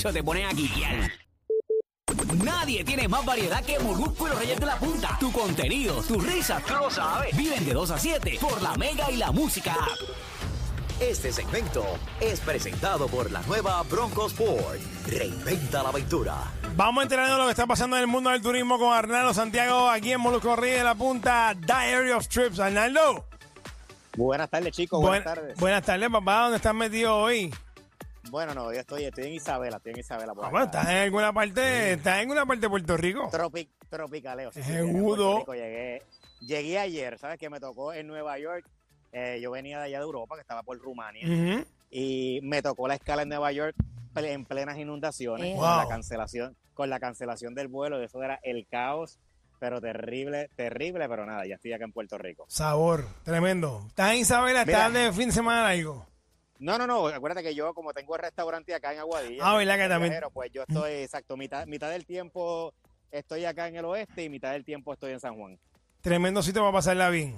Hacho, te a guiar. Nadie tiene más variedad que Molusco y los Reyes de la Punta. Tu contenido, tu risa, tú lo sabes. Viven de 2 a 7 por la Mega y la Música. Este segmento es presentado por la nueva Bronco Sport. Reinventa la aventura. Vamos enterando lo que está pasando en el mundo del turismo con Arnaldo Santiago aquí en Molusco Ríos de la Punta, Diary of Trips. Arnaldo. Buenas tardes, chicos. Buenas tardes. Buenas tardes, papá. ¿Dónde estás metido hoy? Bueno, no, yo estoy, estoy en Isabela, estoy en Isabela. Por Ah, bueno, ¿estás en alguna parte, estás en alguna parte de Puerto Rico? Tropic, tropicaleo. sí, Seguro. Llegué, llegué ayer, ¿sabes? Que me tocó en Nueva York. Eh, yo venía de allá de Europa, que estaba por Rumania. Y me tocó la escala en Nueva York en plenas inundaciones. Eh. Con Wow. la cancelación, con la cancelación del vuelo. Eso era el caos, pero terrible, terrible, pero nada, ya estoy acá en Puerto Rico. Sabor, tremendo. ¿Estás en Isabela? ¿Estás de fin de semana algo? No, no, no, acuérdate que yo, como tengo el restaurante acá en Aguadilla, Ah, ¿verdad que también? viajero, pues yo estoy, exacto, mitad, mitad del tiempo estoy acá en el oeste y mitad del tiempo estoy en San Juan. Tremendo sitio para pasarla bien.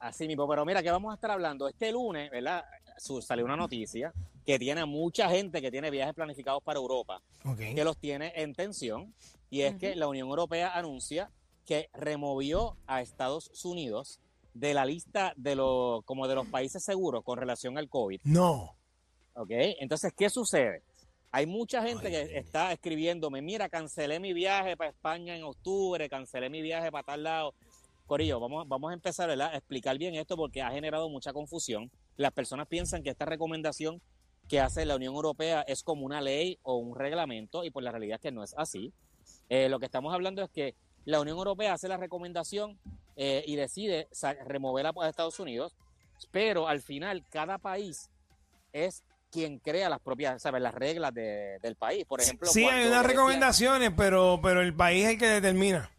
Así mismo, pero mira, que vamos a estar hablando? Este lunes, ¿verdad? Su- salió una noticia que tiene a mucha gente que tiene viajes planificados para Europa, que los tiene en tensión, y es que la Unión Europea anuncia que removió a Estados Unidos de la lista de los, como de los países seguros con relación al COVID. No. ¿Ok? Entonces, ¿qué sucede? Hay mucha gente Ay, que está escribiéndome, mira, cancelé mi viaje para España en octubre, cancelé mi viaje para tal lado. Corillo, vamos, vamos a empezar ¿verdad? a explicar bien esto porque ha generado mucha confusión. Las personas piensan que esta recomendación que hace la Unión Europea es como una ley o un reglamento y pues la realidad es que no es así. Eh, lo que estamos hablando es que la Unión Europea hace la recomendación eh, y decide removerla a Estados Unidos, pero al final cada país es quien crea las propias, ¿sabes? Las reglas de- del país. Por ejemplo, Sí, hay unas Grecia- recomendaciones, pero, pero el país es el que determina.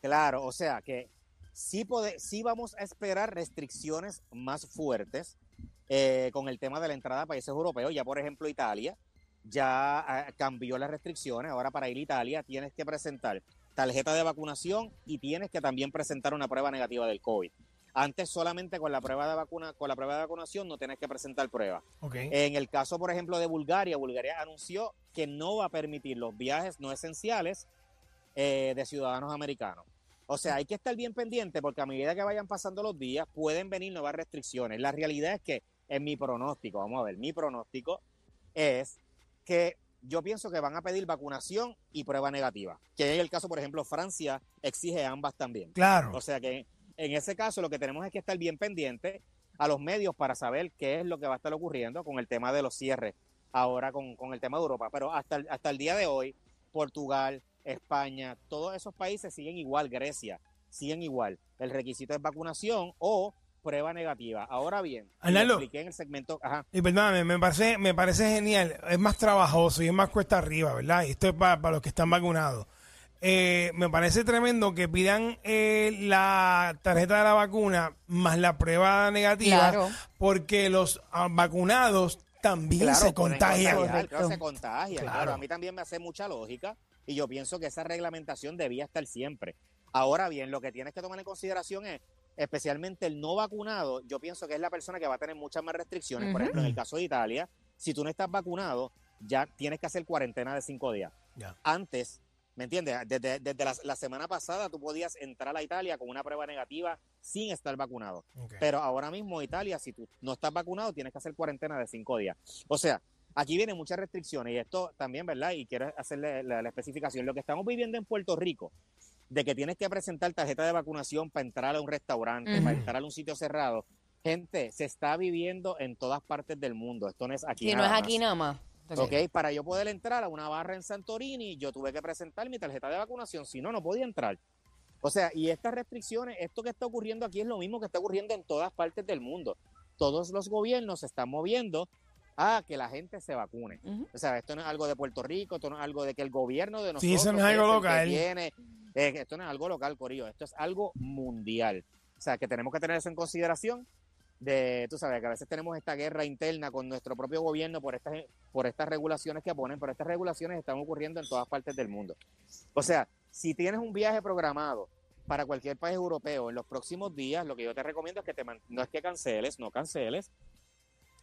Claro, o sea que sí, pode- sí vamos a esperar restricciones más fuertes eh, con el tema de la entrada a países europeos. Ya, por ejemplo, Italia ya ah, cambió las restricciones. Ahora para ir a Italia tienes que presentar tarjeta de vacunación y tienes que también presentar una prueba negativa del COVID. Antes solamente con la prueba de vacuna, con la prueba de vacunación no tienes que presentar prueba. En el caso, por ejemplo, de Bulgaria, Bulgaria anunció que no va a permitir los viajes no esenciales eh, de ciudadanos americanos. O sea, hay que estar bien pendiente porque a medida que vayan pasando los días pueden venir nuevas restricciones. La realidad es que en mi pronóstico, vamos a ver, mi pronóstico es que yo pienso que van a pedir vacunación y prueba negativa. Que en el caso, por ejemplo, Francia exige ambas también. Claro. O sea que en ese caso lo que tenemos es que estar bien pendiente a los medios para saber qué es lo que va a estar ocurriendo con el tema de los cierres, ahora con, con el tema de Europa. Pero hasta, el- hasta el día de hoy, Portugal, España, todos esos países siguen igual, Grecia, siguen igual. El requisito es vacunación o prueba negativa. Ahora bien, Arnaldo. expliqué en el segmento, ajá, Y perdóname, me parece, me parece genial. Es más trabajoso y es más cuesta arriba, ¿verdad? Y esto es para, los que están vacunados. Eh, me parece tremendo que pidan eh, la tarjeta de la vacuna más la prueba negativa, Claro. porque los ah, vacunados también Claro, se contagian. contagiar, claro, se contagian. Claro. Claro. a mí también me hace mucha lógica y yo pienso que esa reglamentación debía estar siempre. Ahora bien, lo que tienes que tomar en consideración es, especialmente el no vacunado, yo pienso que es la persona que va a tener muchas más restricciones. Por ejemplo, en el caso de Italia, si tú no estás vacunado, ya tienes que hacer cuarentena de cinco días. Antes, ¿me entiendes? Desde, desde la, la semana pasada tú podías entrar a Italia con una prueba negativa sin estar vacunado. Pero ahora mismo Italia, si tú no estás vacunado, tienes que hacer cuarentena de cinco días. O sea, aquí vienen muchas restricciones y esto también, ¿verdad? Y quiero hacerle la, la especificación. Lo que estamos viviendo en Puerto Rico, de que tienes que presentar tarjeta de vacunación para entrar a un restaurante, para entrar a un sitio cerrado, gente, se está viviendo en todas partes del mundo. Esto no es aquí. Si no nada es más. aquí nada más. Ok, para yo poder entrar a una barra en Santorini, yo tuve que presentar mi tarjeta de vacunación, si no, no podía entrar. O sea, y estas restricciones, esto que está ocurriendo aquí es lo mismo que está ocurriendo en todas partes del mundo. Todos los gobiernos se están moviendo a que la gente se vacune. O sea, esto no es algo de Puerto Rico, esto no es algo de que el gobierno de nosotros Sí, eso no es es algo el que local. Esto no es algo local, Corillo, esto es algo mundial. O sea, que tenemos que tener eso en consideración de, tú sabes, que a veces tenemos esta guerra interna con nuestro propio gobierno por estas, por estas regulaciones que ponen, pero estas regulaciones están ocurriendo en todas partes del mundo. O sea, si tienes un viaje programado para cualquier país europeo en los próximos días, lo que yo te recomiendo es que te no es que canceles, no canceles,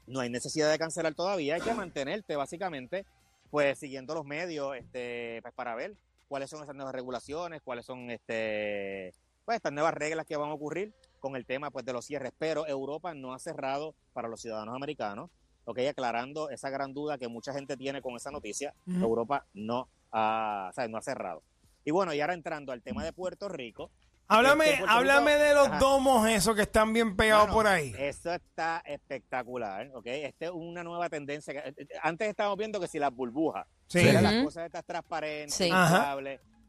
no hay necesidad de cancelar todavía, hay que mantenerte básicamente pues siguiendo los medios este, pues, para ver cuáles son esas nuevas regulaciones, cuáles son este, pues, estas nuevas reglas que van a ocurrir con el tema pues, de los cierres. Pero Europa no ha cerrado para los ciudadanos americanos, ok, aclarando esa gran duda que mucha gente tiene con esa noticia, Ujú. Europa no ha, o sea, no ha cerrado. Y bueno, y ahora entrando al tema de Puerto Rico, Háblame, Este, háblame de los Ajá. domos esos que están bien pegados por ahí. Eso está espectacular, ¿ok? Esta es una nueva tendencia. que- eh, eh, Antes estábamos viendo que si las burbujas, Sí. eran las cosas estas transparentes, Sí.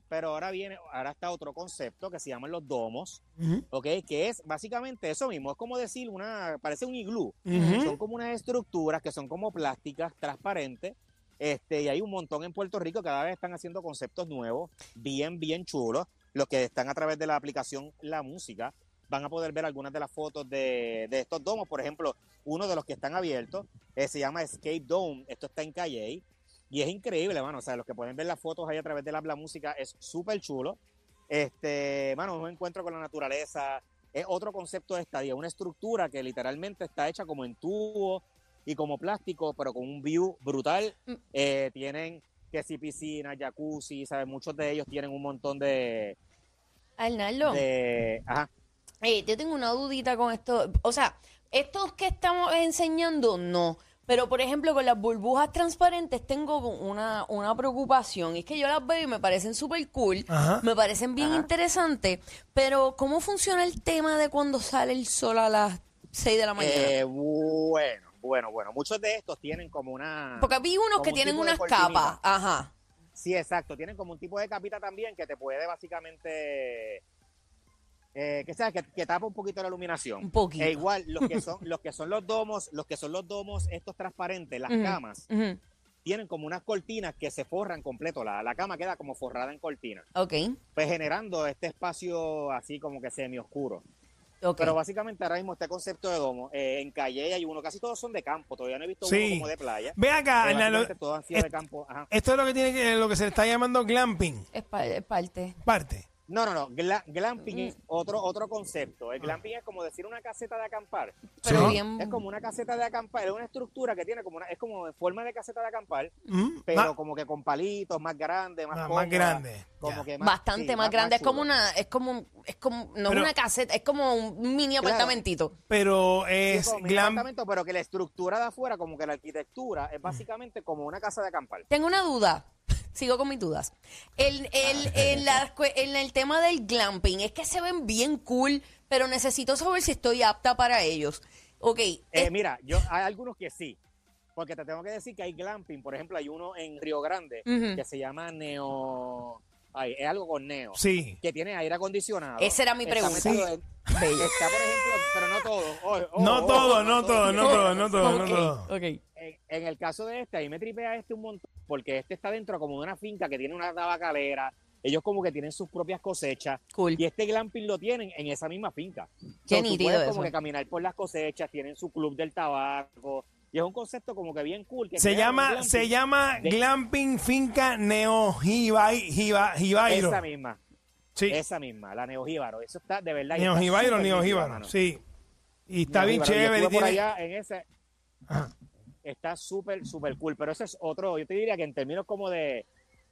Pero ahora viene, ahora está otro concepto que se llaman los domos, ¿ok? Que es básicamente eso mismo, es como decir una, parece un iglú, son como unas estructuras que son como plásticas, transparentes, este, y hay un montón en Puerto Rico, cada vez están haciendo conceptos nuevos, bien, bien chulos. Los que están a través de la aplicación La Música van a poder ver algunas de las fotos de, de estos domos. Por ejemplo, uno de los que están abiertos eh, se llama Escape Dome. Esto está en Calle y es increíble, mano. O sea, los que pueden ver las fotos ahí a través de la, la Música es súper chulo. Este, mano, un encuentro con la naturaleza. Es otro concepto de estadía, una estructura que literalmente está hecha como en tubo y como plástico, pero con un view brutal. Mm. Eh, tienen que si piscina, jacuzzi, ¿sabes? Muchos de ellos tienen un montón de... Arnaldo, de ajá. eh, yo tengo una dudita con esto. O sea, estos que estamos enseñando, no. Pero, por ejemplo, con las burbujas transparentes tengo una, una preocupación. Y es que yo las veo y me parecen súper cool. Ajá. Me parecen bien Ajá. interesantes. Pero, ¿cómo funciona el tema de cuando sale el sol a las 6 de la mañana? Eh, bueno, bueno, bueno. Muchos de estos tienen como una... Porque vi unos que un tienen unas capas. Ajá. Sí, exacto. Tienen como un tipo de capita también que te puede básicamente... eh, que sabes que, que tapa un poquito la iluminación. Un poquito. E igual, los que son, los que son los domos, los que son los domos, estos transparentes, las camas, tienen como unas cortinas que se forran completo. La, la cama queda como forrada en cortina. Ok. Pues generando este espacio así como que semi oscuro. Pero básicamente ahora mismo este concepto de domo, eh, en Calle hay uno, casi todos son de campo, todavía no he visto Sí. uno como de playa. Ve acá, Eh, básicamente todos han sido es- de campo. Ajá. esto es lo que tiene que, lo que se le está llamando glamping. es, pa- es parte. Parte. No, no, no, gla- glamping Mm. es otro, otro concepto. El glamping es como decir una caseta de acampar. Pero Sí. bien. Es como una caseta de acampar, es una estructura que tiene como una, es como en forma de caseta de acampar, Mm, pero ma- como que con palitos, más grande, más Ah, más cómoda, grande, Como ya. que más, bastante sí, más, grande. es como una, es como, es como, no Pero- es una caseta, es como un mini Claro. apartamentito. pero Sí, es glam. apartamento, pero que la estructura de afuera, como que la arquitectura, es básicamente como una casa de acampar. Tengo una duda. Sigo con mis dudas. El, el, en, la en el tema del glamping, es que se ven bien cool, pero necesito saber si estoy apta para ellos. Ok, Eh, es- mira, yo hay algunos que sí. Porque te tengo que decir que hay glamping. Por ejemplo, hay uno en Río Grande que se llama Neo. Ay, es algo con Neo. Sí. Que tiene aire acondicionado. Esa era mi Está pregunta. en- está, por ejemplo, pero no todo. Oh, oh, No oh, todo, oh, no todo, no todo, no todo, no ok, todo. ok. En, en el caso de este, ahí me tripea este un montón. Porque este está dentro como de una finca que tiene una tabacalera. Ellos como que tienen sus propias cosechas. Cool. Y este glamping lo tienen en esa misma finca. Qué So, tú puedes eso. como que caminar por las cosechas, tienen su club del tabaco. Y es un concepto como que bien cool. Que Se llama, glamping. se llama de- Glamping Finca Neo Jibai- Jiba- Jibairo. Esa misma, Sí. esa misma, la Neojíbaro. Eso está de verdad. Neo súper Neo Jíbaro. Sí. Y está bien. Yo chévere. y estuve por tiene- allá en ese, Ajá. Está súper, súper cool. Pero ese es otro, yo te diría que en términos como de,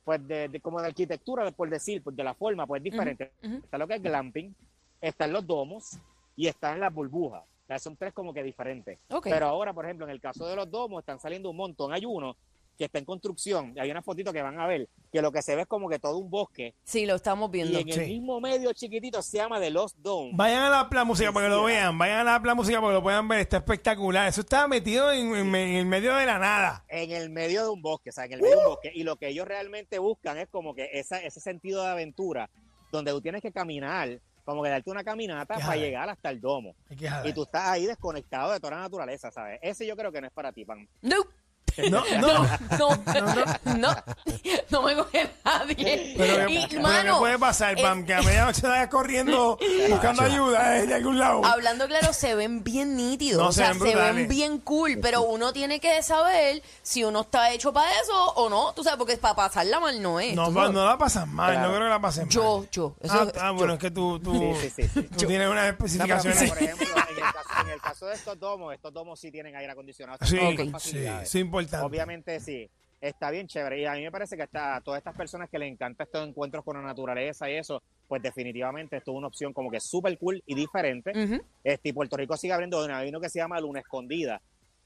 pues de, de- como de arquitectura, por decir, pues de la forma, pues es diferente. Está lo que es glamping, están los domos y están las burbujas. O sea, son tres como que diferentes. Pero ahora, por ejemplo, en el caso de los domos, están saliendo un montón. Hay uno que está en construcción, hay una fotito que van a ver, que lo que se ve es como que todo un bosque, Sí, lo estamos y viendo. en el mismo medio chiquitito se llama The Lost Dome. Vayan a la Pla Música para que lo vean. Vayan a la Pla Música para que lo puedan ver. Está espectacular. Eso está metido en, en- en el medio de la nada. en el medio de un bosque, o sea, en el medio de un bosque. Y lo que ellos realmente buscan es como que esa, ese sentido de aventura, donde tú tienes que caminar, como que darte una caminata para llegar hasta el domo. Y tú estás ahí desconectado de toda la naturaleza, ¿sabes? Ese yo creo que no es para ti, Pan. No, No, no. no, no, no, no me coge nadie. Pero, Y, ¿qué- pero mano, ¿qué puede pasar, Pam? Que a medianoche vayas corriendo buscando ayuda eh, de algún lado. Hablando claro, se ven bien nítidos, No, o se sea, ven se ven bien cool, pero uno tiene que saber si uno está hecho para eso o no, tú sabes, porque para pasarla mal no es. No, no la pasas mal. Claro. No creo que la pases mal. Yo, yo, eso ah, es- ah, yo. bueno, es que tú, tú, Sí, sí, sí. sí. tú tienes unas No, especificaciones. por ejemplo, en el, caso, en el caso de estos domos, estos domos sí tienen aire acondicionado. Sí, tienen Ok. sí, sí, importante. Obviamente sí. está bien chévere. Y a mí me parece que hasta a todas estas personas que les encanta estos encuentros con la naturaleza y eso, pues definitivamente esto es una opción como que súper cool y diferente. Este, y Puerto Rico sigue abriendo una, hay uno que se llama Luna Escondida,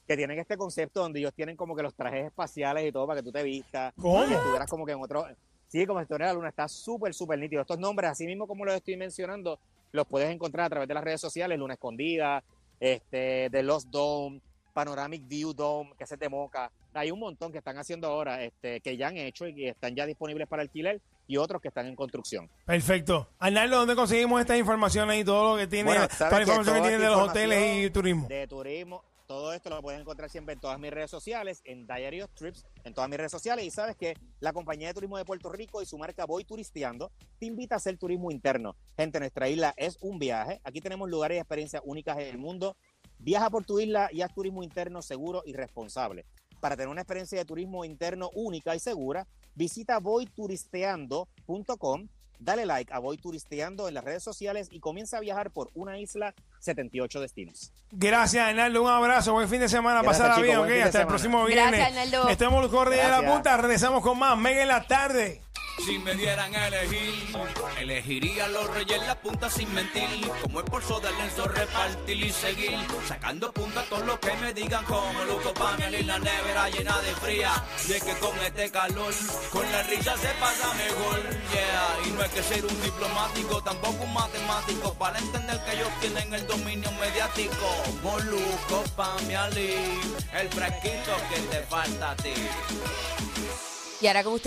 que tienen este concepto donde ellos tienen como que los trajes espaciales y todo para que tú te vistas. ¿Cómo? Si estuvieras como que en otro... Sí, como si estuvieras en la luna, está súper, súper nítido. Estos nombres, así mismo como los estoy mencionando, los puedes encontrar a través de las redes sociales, Luna Escondida, este, The Lost Dome, Panoramic View Dome, que se te moca. Hay un montón que están haciendo ahora, este, que ya han hecho y que están ya disponibles para alquiler y otros que están en construcción. Perfecto. Arnaldo, ¿dónde conseguimos estas informaciones y todo lo que tiene, Bueno, toda la información que tiene de los hoteles y turismo? De turismo, todo esto lo puedes encontrar siempre en todas mis redes sociales, en Diary of Trips, en todas mis redes sociales. Y sabes que la compañía de turismo de Puerto Rico y su marca Voy Turisteando te invita a hacer turismo interno. Gente, nuestra isla es un viaje. Aquí tenemos lugares y experiencias únicas en el mundo. Viaja por tu isla y haz turismo interno seguro y responsable. Para tener una experiencia de turismo interno única y segura, visita voyturisteando.com, dale like a Voy Turisteando en las redes sociales y comienza a viajar por una isla 78 destinos. Gracias, Arnaldo. Un abrazo. Buen fin de semana. Gracias, bien, ok. Hasta el próximo Gracias, viernes. Arnaldo. Estamos en el Correo de la Gracias. Punta. Regresamos con más. Mega en la tarde. Si me dieran a elegir, elegiría los reyes la punta sin mentir. Como es por soda lenzo repartir y seguir. Sacando punta a todos los que me digan como Luco Panel y la nevera llena de fría. Y es que con este calor, con la risa se pasa mejor. Yeah, y no hay que ser un diplomático, tampoco un matemático. Para entender que ellos tienen el dominio mediático. Moluco, Pamiali, el fresquito que te falta a ti. Y ahora con usted.